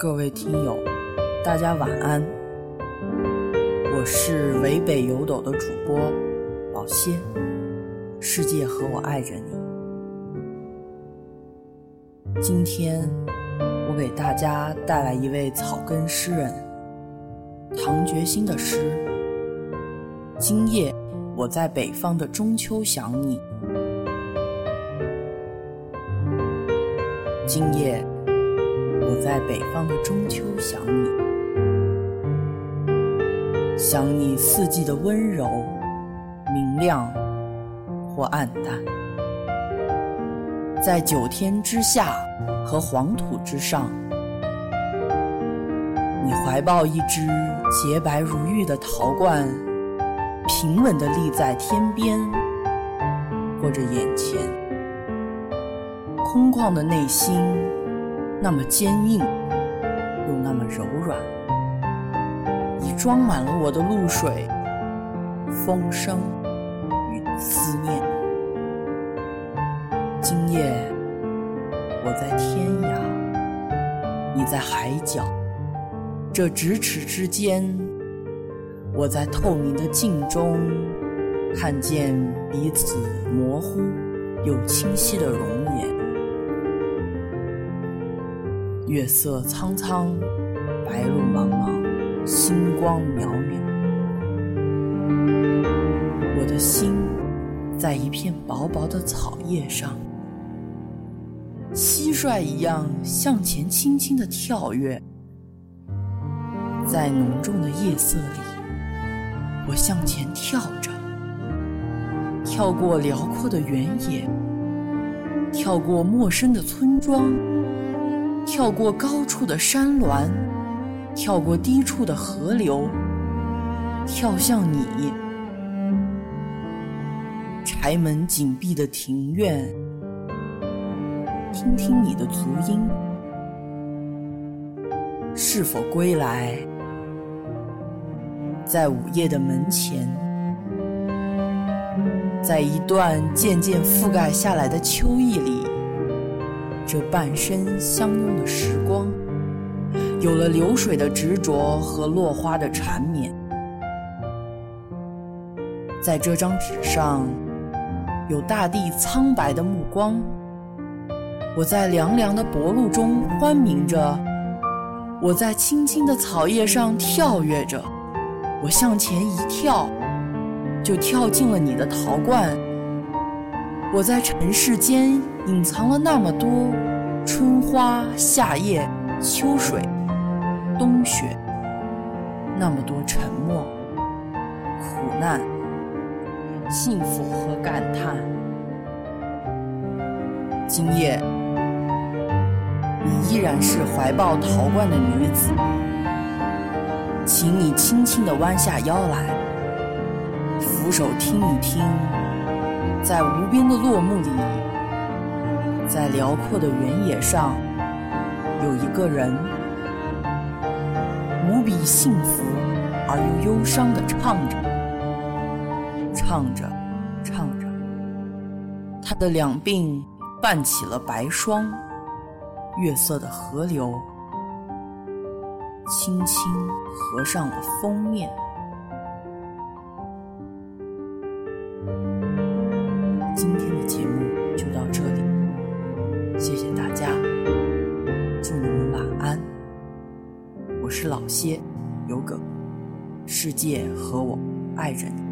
各位听友，大家晚安。我是伪北有斗的主播老谢，世界和我爱着你。今天我给大家带来一位草根诗人唐觉新的诗。今夜我在北方的中秋想你。今夜。我在北方的中秋想你，想你四季的温柔、明亮或暗淡，在九天之下和黄土之上，你怀抱一只洁白如玉的陶罐，平稳地立在天边或者眼前，空旷的内心。那么坚硬，又那么柔软，已装满了我的露水、风声与思念。今夜，我在天涯，你在海角，这咫尺之间，我在透明的镜中看见彼此模糊又清晰的容颜。月色苍苍，白露茫茫，星光渺渺。我的心在一片薄薄的草叶上，蟋蟀一样向前轻轻地跳跃。在浓重的夜色里，我向前跳着，跳过辽阔的原野，跳过陌生的村庄。跳过高处的山峦，跳过低处的河流，跳向你。柴门紧闭的庭院，听听你的足音，是否归来？在午夜的门前，在一段渐渐覆盖下来的秋意里。这半生相拥的时光，有了流水的执着和落花的缠绵。在这张纸上，有大地苍白的目光。我在凉凉的薄露中欢鸣着，我在青青的草叶上跳跃着。我向前一跳，就跳进了你的陶罐。我在尘世间隐藏了那么多春花、夏夜、秋水、冬雪，那么多沉默、苦难、幸福和感叹。今夜，你依然是怀抱陶罐的女子，请你轻轻地弯下腰来，俯首听一听。在无边的落幕里，在辽阔的原野上，有一个人，无比幸福而又忧伤地唱着，唱着，唱着，他的两鬓泛起了白霜，月色的河流轻轻合上了封面。是老些，有梗，世界和我爱着你。